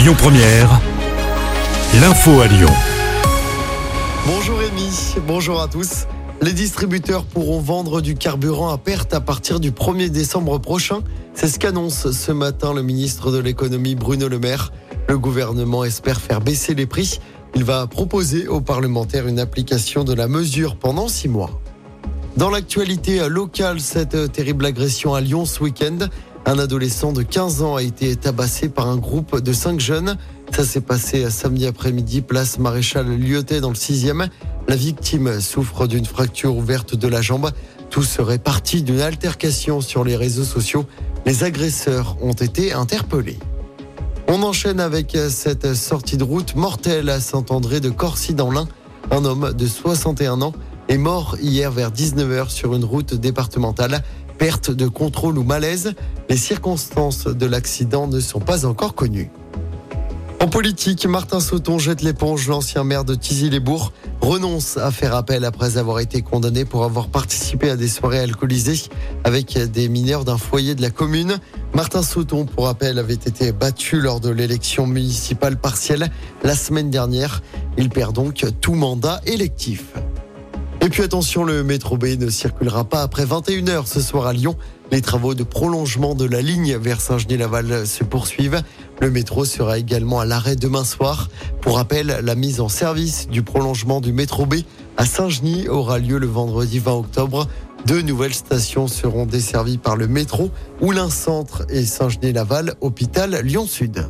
Lyon Première, l'info à Lyon. Bonjour Rémi, bonjour à tous. Les distributeurs pourront vendre du carburant à perte à partir du 1er décembre prochain. C'est ce qu'annonce ce matin le ministre de l'économie Bruno Le Maire. Le gouvernement espère faire baisser les prix. Il va proposer aux parlementaires une application de la mesure pendant six mois. Dans l'actualité locale, cette terrible agression à Lyon ce week-end, un adolescent de 15 ans a été tabassé par un groupe de 5 jeunes. Ça s'est passé samedi après-midi, place Maréchal Lyotet dans le 6e. La victime souffre d'une fracture ouverte de la jambe. Tout serait parti d'une altercation sur les réseaux sociaux. Les agresseurs ont été interpellés. On enchaîne avec cette sortie de route mortelle à Saint-André de Corcy dans l'Ain. Un homme de 61 ans est mort hier vers 19h sur une route départementale. Perte de contrôle ou malaise, les circonstances de l'accident ne sont pas encore connues. En politique, Martin Sauton jette l'éponge. L'ancien maire de Tizy-les-Bourgs renonce à faire appel après avoir été condamné pour avoir participé à des soirées alcoolisées avec des mineurs d'un foyer de la commune. Martin Sauton, pour rappel, avait été battu lors de l'élection municipale partielle la semaine dernière. Il perd donc tout mandat électif. Et puis attention, le métro B ne circulera pas après 21h ce soir à Lyon. Les travaux de prolongement de la ligne vers Saint-Genis-Laval se poursuivent. Le métro sera également à l'arrêt demain soir. Pour rappel, la mise en service du prolongement du métro B à Saint-Genis aura lieu le vendredi 20 octobre. Deux nouvelles stations seront desservies par le métro, Oulin-Centre et Saint-Genis-Laval, hôpital Lyon-Sud.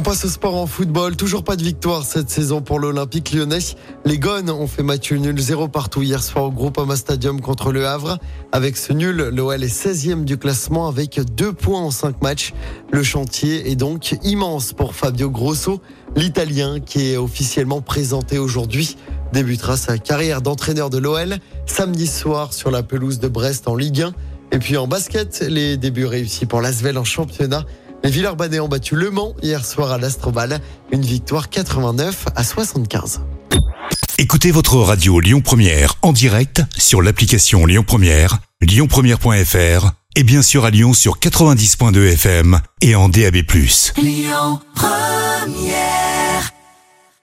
On passe au sport en football. Toujours pas de victoire cette saison pour l'Olympique lyonnais. Les Gones ont fait match nul 0 partout hier soir au Groupama Stadium contre le Havre. Avec ce nul, l'OL est 16e du classement avec deux points en 5 matchs. Le chantier est donc immense pour Fabio Grosso. L'Italien qui est officiellement présenté aujourd'hui débutera sa carrière d'entraîneur de l'OL samedi soir sur la pelouse de Brest en Ligue 1. Et puis en basket, les débuts réussis pour l'Asvel en championnat. Les Villers-Banais ont battu Le Mans hier soir à l'Astrobal. Une victoire 89 à 75. Écoutez votre radio Lyon Première en direct sur l'application Lyon Première, lyonpremière.fr et bien sûr à Lyon sur 90.2 FM et en DAB+. Lyon Première